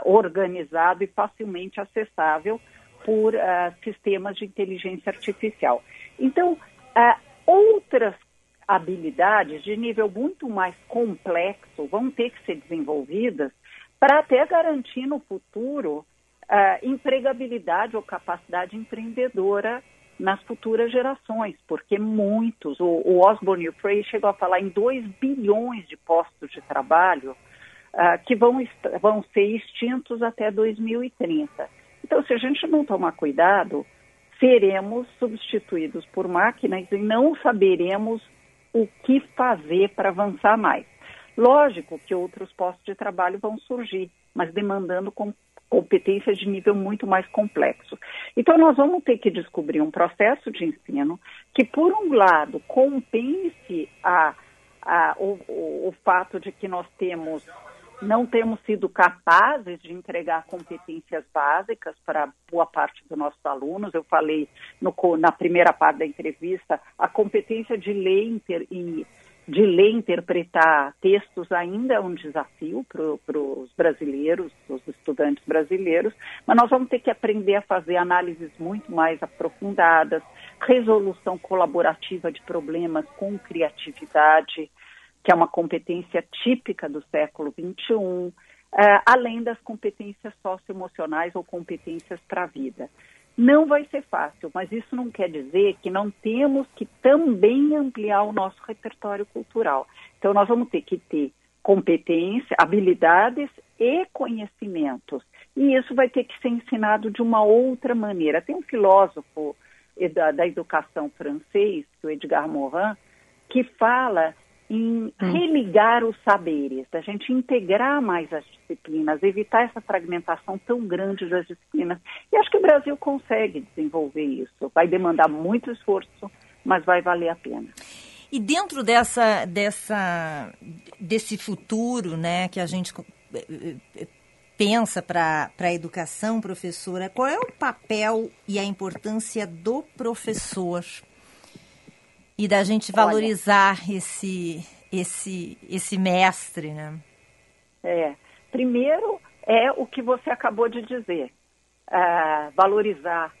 organizado e facilmente acessável por sistemas de inteligência artificial. Então, outras habilidades de nível muito mais complexo vão ter que ser desenvolvidas para até garantir no futuro uh, empregabilidade ou capacidade empreendedora nas futuras gerações, porque muitos, o, o Osborne Frey chegou a falar em 2 bilhões de postos de trabalho uh, que vão, vão ser extintos até 2030. Então, se a gente não tomar cuidado, seremos substituídos por máquinas e não saberemos o que fazer para avançar mais. Lógico que outros postos de trabalho vão surgir, mas demandando com competências de nível muito mais complexo. Então, nós vamos ter que descobrir um processo de ensino que, por um lado, compense a, a, o, o, o fato de que nós temos não temos sido capazes de entregar competências básicas para boa parte dos nossos alunos. Eu falei no, na primeira parte da entrevista, a competência de ler, inter, de ler interpretar textos ainda é um desafio para os brasileiros, os estudantes brasileiros, mas nós vamos ter que aprender a fazer análises muito mais aprofundadas, resolução colaborativa de problemas com criatividade, que é uma competência típica do século XXI, uh, além das competências socioemocionais ou competências para a vida. Não vai ser fácil, mas isso não quer dizer que não temos que também ampliar o nosso repertório cultural. Então, nós vamos ter que ter competência, habilidades e conhecimentos. E isso vai ter que ser ensinado de uma outra maneira. Tem um filósofo da, da educação francês, o Edgar Morin, que fala em religar os saberes, da gente integrar mais as disciplinas, evitar essa fragmentação tão grande das disciplinas. E acho que o Brasil consegue desenvolver isso. Vai demandar muito esforço, mas vai valer a pena. E dentro dessa, dessa, desse futuro né, que a gente eh, eh, pensa para a educação, professora, qual é o papel e a importância do professor? E da gente valorizar Olha, esse, esse, esse mestre, né? É. Primeiro é o que você acabou de dizer. Uh, valorizar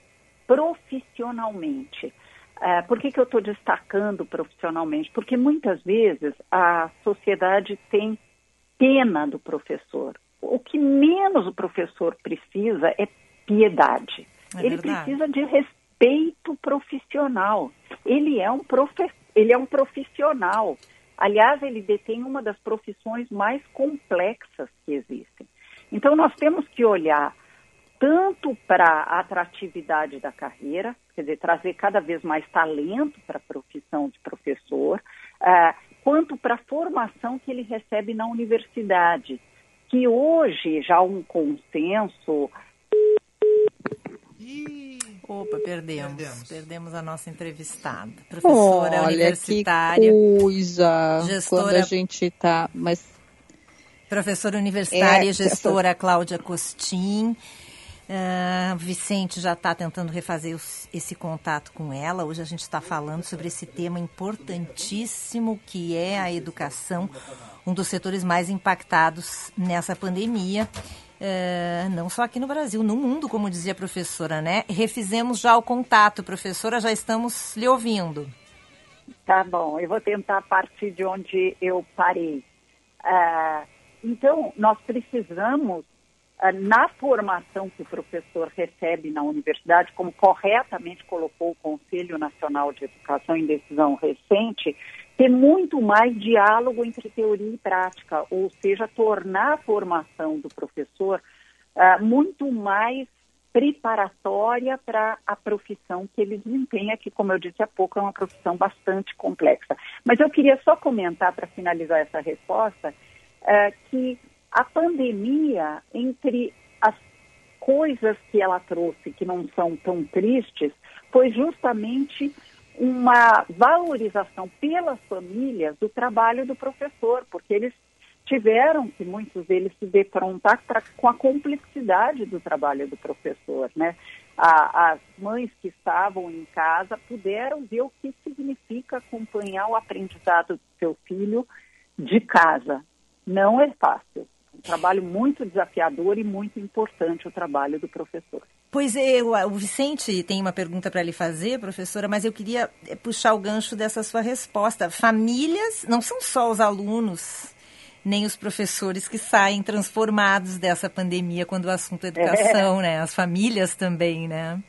profissionalmente. Uh, por que, que eu estou destacando profissionalmente? Porque muitas vezes a sociedade tem pena do professor. O que menos o professor precisa é piedade. É Ele precisa de respeito profissional. Ele é um profe ele é um profissional. Aliás, ele detém uma das profissões mais complexas que existem. Então, nós temos que olhar tanto para a atratividade da carreira, quer dizer, trazer cada vez mais talento para a profissão de professor, uh, quanto para a formação que ele recebe na universidade, que hoje já há um consenso. Opa, perdemos. perdemos. Perdemos a nossa entrevistada. Professora Olha, universitária. Que coisa. Gestora... Quando a gente está. Mas... Professora universitária, é, gestora essa... Cláudia Costin. Uh, Vicente já está tentando refazer os, esse contato com ela. Hoje a gente está falando sobre esse tema importantíssimo que é a educação, um dos setores mais impactados nessa pandemia. Uh, não só aqui no Brasil, no mundo, como dizia a professora, né? Refizemos já o contato, professora, já estamos lhe ouvindo. Tá bom, eu vou tentar partir de onde eu parei. Uh, então, nós precisamos na formação que o professor recebe na universidade, como corretamente colocou o Conselho Nacional de Educação em decisão recente, ter muito mais diálogo entre teoria e prática, ou seja, tornar a formação do professor uh, muito mais preparatória para a profissão que ele desempenha, que, como eu disse há pouco, é uma profissão bastante complexa. Mas eu queria só comentar, para finalizar essa resposta, uh, que a pandemia, entre as coisas que ela trouxe que não são tão tristes, foi justamente uma valorização pelas famílias do trabalho do professor, porque eles tiveram que muitos deles se defrontar pra, com a complexidade do trabalho do professor, né? A, as mães que estavam em casa puderam ver o que significa acompanhar o aprendizado do seu filho de casa. Não é fácil trabalho muito desafiador e muito importante o trabalho do professor. Pois é, o Vicente tem uma pergunta para lhe fazer, professora, mas eu queria eh, puxar o gancho dessa sua resposta. Famílias, não são só os alunos, nem os professores que saem transformados dessa pandemia quando o assunto é educação, é. né? As famílias também, né?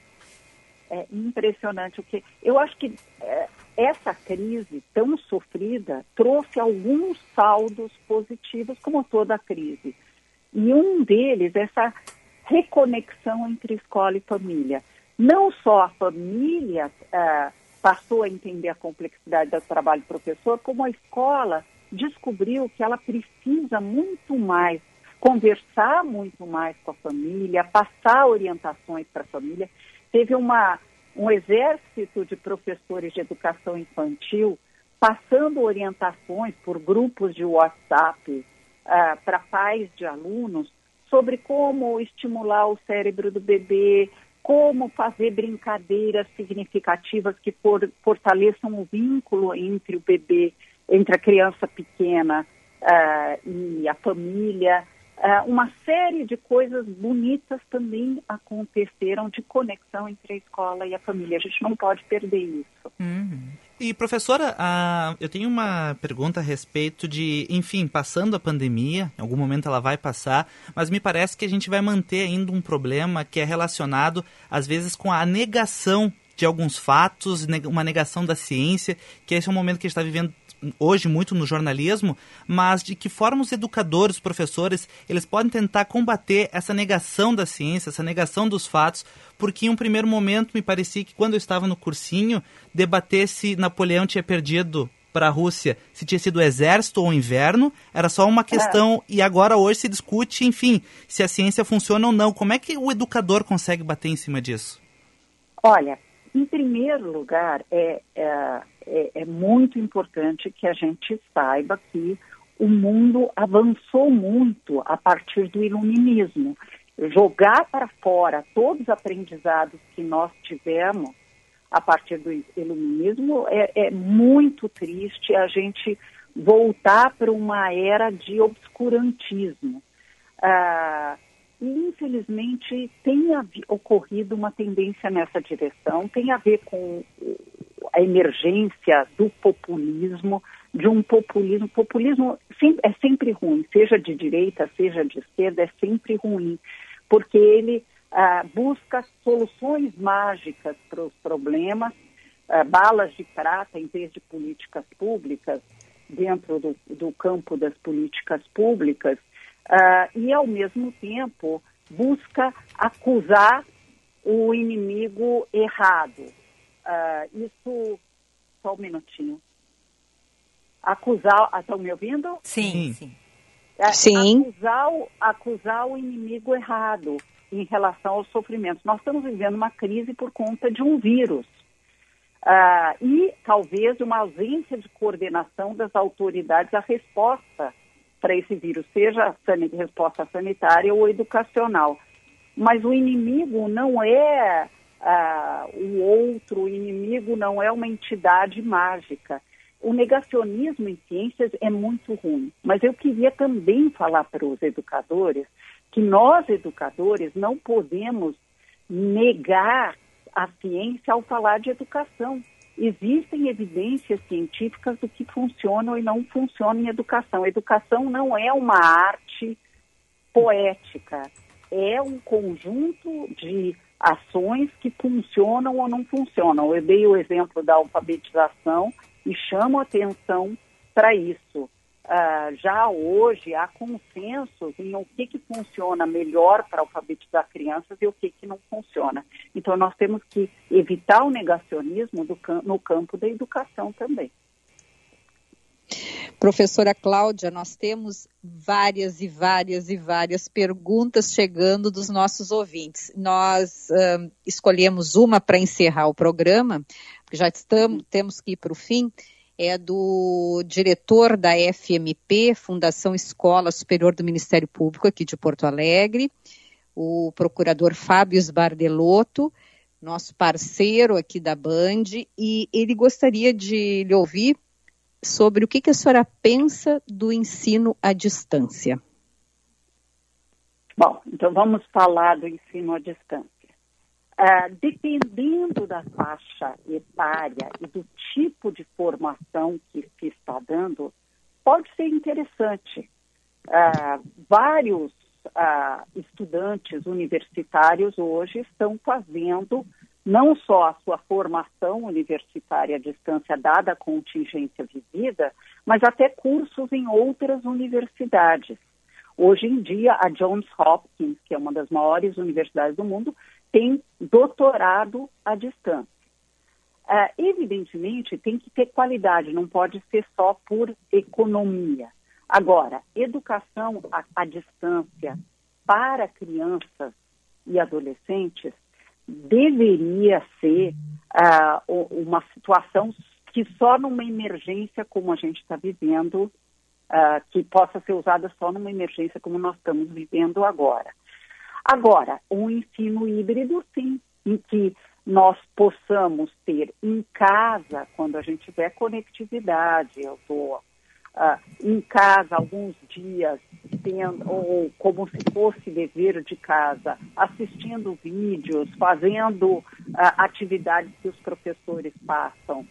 É impressionante o que. Eu acho que é, essa crise tão sofrida trouxe alguns saldos positivos, como toda crise. E um deles essa reconexão entre escola e família. Não só a família uh, passou a entender a complexidade do trabalho do professor, como a escola descobriu que ela precisa muito mais conversar muito mais com a família, passar orientações para a família. Teve uma um exército de professores de educação infantil passando orientações por grupos de WhatsApp uh, para pais de alunos sobre como estimular o cérebro do bebê, como fazer brincadeiras significativas que for, fortaleçam o vínculo entre o bebê, entre a criança pequena uh, e a família. Uh, uma série de coisas bonitas também aconteceram de conexão entre a escola e a família. A gente não pode perder isso. Uhum. E professora, eu tenho uma pergunta a respeito de, enfim, passando a pandemia, em algum momento ela vai passar, mas me parece que a gente vai manter ainda um problema que é relacionado, às vezes, com a negação de alguns fatos, uma negação da ciência, que esse é um momento que a gente está vivendo hoje muito no jornalismo, mas de que forma os educadores, os professores, eles podem tentar combater essa negação da ciência, essa negação dos fatos, porque em um primeiro momento me parecia que quando eu estava no cursinho, debater se Napoleão tinha perdido para a Rússia se tinha sido o exército ou o inverno, era só uma questão e agora hoje se discute, enfim, se a ciência funciona ou não. Como é que o educador consegue bater em cima disso? Olha, em primeiro lugar, é, é, é, é muito importante que a gente saiba que o mundo avançou muito a partir do iluminismo. Jogar para fora todos os aprendizados que nós tivemos a partir do iluminismo é, é muito triste a gente voltar para uma era de obscurantismo. Ah, infelizmente, tem ocorrido uma tendência nessa direção, tem a ver com a emergência do populismo, de um populismo. Populismo é sempre ruim, seja de direita, seja de esquerda, é sempre ruim, porque ele ah, busca soluções mágicas para os problemas, ah, balas de prata em vez de políticas públicas, dentro do, do campo das políticas públicas, ah, e, ao mesmo tempo, busca acusar o inimigo errado. Ah, isso. Só um minutinho. Acusar. Estão me ouvindo? Sim, sim. É, Sim. Acusar o, acusar o inimigo errado em relação aos sofrimentos. Nós estamos vivendo uma crise por conta de um vírus. Ah, e talvez uma ausência de coordenação das autoridades à resposta para esse vírus, seja a resposta sanitária ou educacional. Mas o inimigo não é ah, o outro, o inimigo não é uma entidade mágica. O negacionismo em ciências é muito ruim, mas eu queria também falar para os educadores que nós, educadores, não podemos negar a ciência ao falar de educação. Existem evidências científicas do que funciona ou não funciona em educação. Educação não é uma arte poética, é um conjunto de ações que funcionam ou não funcionam. Eu dei o exemplo da alfabetização e chamo atenção para isso. Ah, já hoje há consensos em o que, que funciona melhor para alfabetizar crianças e o que, que não funciona. Então, nós temos que evitar o negacionismo do no campo da educação também. Professora Cláudia, nós temos várias e várias e várias perguntas chegando dos nossos ouvintes. Nós ãh, escolhemos uma para encerrar o programa, porque já estamos, temos que ir para o fim. É do diretor da FMP, Fundação Escola Superior do Ministério Público, aqui de Porto Alegre, o procurador Fábio Sbardelotto, nosso parceiro aqui da Band, e ele gostaria de lhe ouvir sobre o que, que a senhora pensa do ensino à distância. Bom, então vamos falar do ensino à distância. Ah, dependendo da faixa etária e do tipo de formação que se está dando, pode ser interessante. Ah, vários ah, estudantes universitários hoje estão fazendo não só a sua formação universitária à distância, dada a contingência vivida, mas até cursos em outras universidades. Hoje em dia, a Johns Hopkins, que é uma das maiores universidades do mundo, tem doutorado à distância. Ah, evidentemente, tem que ter qualidade, não pode ser só por economia. Agora, educação à, à distância para crianças e adolescentes deveria ser o- uma situação que só numa emergência como a gente está vivendo, ah, que possa ser usada só numa emergência como nós estamos vivendo agora. Agora, um ensino híbrido, sim, em que nós possamos ter em casa, quando a gente tiver conectividade, eu estou ah, em casa alguns dias, tendo, ou como se fosse dever de casa, assistindo vídeos, fazendo ah, atividades que os professores passam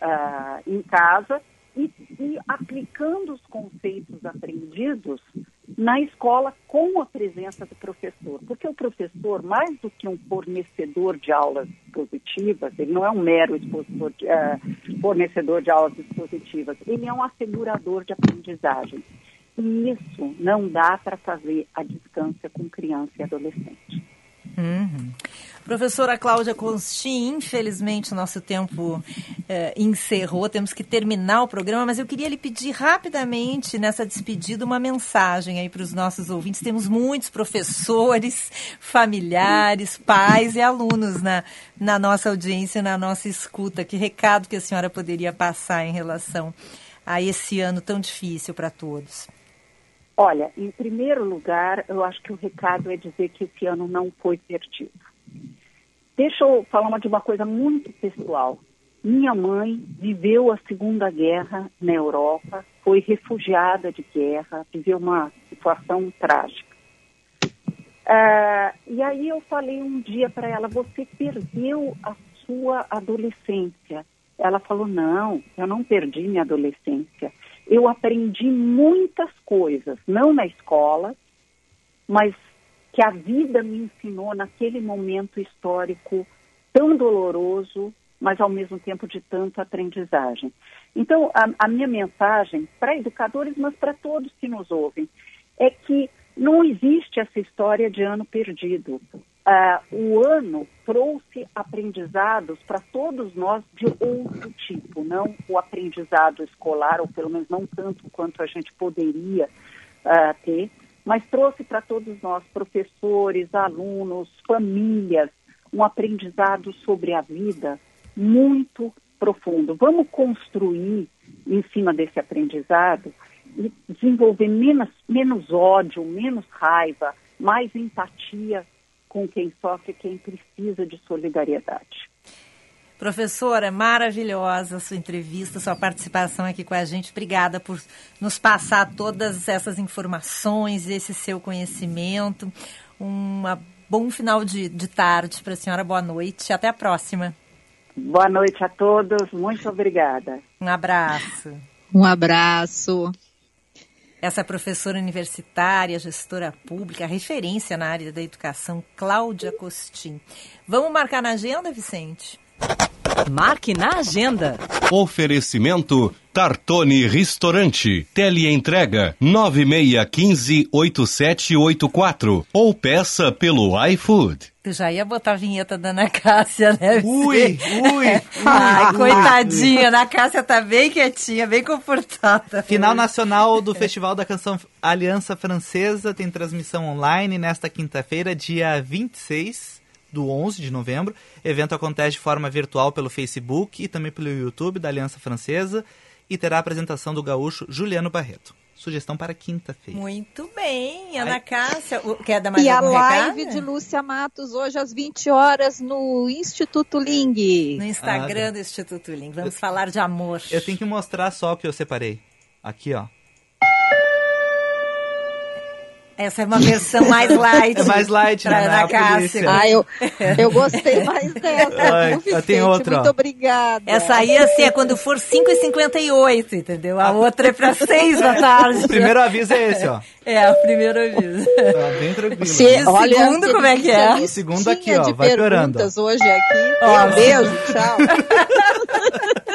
ah, em casa e, e aplicando os conceitos aprendidos na escola com a presença do professor. Porque o professor, mais do que um fornecedor de aulas expositivas, ele não é um mero expositor de, eh, fornecedor de aulas expositivas, ele é um assegurador de aprendizagem. E isso não dá para fazer à distância com criança e adolescente. Uhum. Professora Cláudia Constin, infelizmente o nosso tempo eh, encerrou, temos que terminar o programa, mas eu queria lhe pedir rapidamente, nessa despedida, uma mensagem aí para os nossos ouvintes. Temos muitos professores, familiares, pais e alunos na, na nossa audiência, na nossa escuta. Que recado que a senhora poderia passar em relação a esse ano tão difícil para todos? Olha, em primeiro lugar, eu acho que o recado é dizer que esse ano não foi perdido. Deixa eu falar uma, de uma coisa muito pessoal. Minha mãe viveu a Segunda Guerra na Europa, foi refugiada de guerra, viveu uma situação trágica. Ah, e aí eu falei um dia para ela: você perdeu a sua adolescência. Ela falou: não, eu não perdi minha adolescência. Eu aprendi muitas coisas, não na escola, mas que a vida me ensinou naquele momento histórico tão doloroso, mas ao mesmo tempo de tanta aprendizagem. Então, a, a minha mensagem para educadores, mas para todos que nos ouvem, é que não existe essa história de ano perdido. Ah, o ano trouxe aprendizados para todos nós de outro tipo, não o aprendizado escolar, ou pelo menos não tanto quanto a gente poderia ah, ter, mas trouxe para todos nós, professores, alunos, famílias, um aprendizado sobre a vida muito profundo. Vamos construir em cima desse aprendizado e desenvolver menos, menos ódio, menos raiva, mais empatia com quem sofre, quem precisa de solidariedade. Professora, maravilhosa a sua entrevista, sua participação aqui com a gente. Obrigada por nos passar todas essas informações, esse seu conhecimento. Um bom final de, de tarde para a senhora. Boa noite. Até a próxima. Boa noite a todos. Muito obrigada. Um abraço. Um abraço. Essa professora universitária, gestora pública, referência na área da educação, Cláudia Costin. Vamos marcar na agenda, Vicente? Marque na agenda. Oferecimento Tartone Restaurante. Teleentrega 9615-8784. Ou peça pelo iFood. Tu já ia botar a vinheta da Ana Cássia, né? Ui, ui, Ai, coitadinha, a Ana Cássia tá bem quietinha, bem comportada. Final nacional do Festival da Canção Aliança Francesa tem transmissão online nesta quinta-feira, dia 26 do 11 de novembro. O evento acontece de forma virtual pelo Facebook e também pelo YouTube da Aliança Francesa e terá a apresentação do gaúcho Juliano Barreto. Sugestão para quinta-feira. Muito bem, Ana Cássia. O- Quer dar mais E a live recado? de Lúcia Matos hoje às 20 horas no Instituto Ling. No Instagram do Instituto Link. Vamos falar de amor. Eu tenho que mostrar só o que eu separei. Aqui, ó. Essa é uma versão mais light. É mais light, pra né? Ana. Cássia. Ah, eu, eu gostei mais dessa. Ai, Vicente? outra, ó. Muito obrigada. Essa aí, assim, é quando for 5h58, entendeu? A outra é pra 6 da tarde. O primeiro aviso é esse, ó. É, o primeiro aviso. Tá bem tranquilo. Se, o olha, segundo, se como é que é? O segundo aqui, ó, de vai piorando, hoje aqui. Ó, Um beijo, tchau.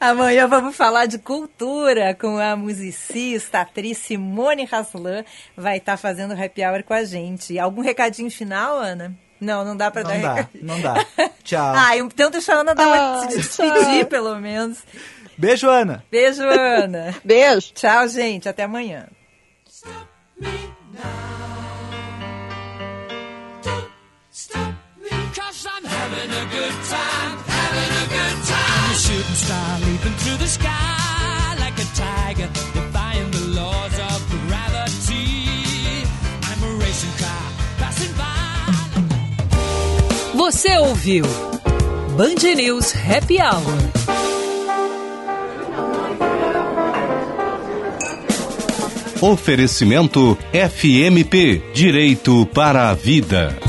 Amanhã vamos falar de cultura com a musicista, atriz Simone Haslan. Vai estar fazendo happy hour com a gente. Algum recadinho final, Ana? Não, não dá para dar Não dá, recadinho. não dá. Tchau. Ah, então deixa a Ana dar uma, Ah, se despedir, tchau. pelo menos. Beijo, Ana. Beijo, Ana. Beijo. Tchau, gente. Até amanhã. Stop me, cause I'm having a good time, having a good time. I'm a shooting star leaping through the sky like a tiger, defying the laws of Você ouviu Band News Happy Hour. Oferecimento FMP Direito para a Vida.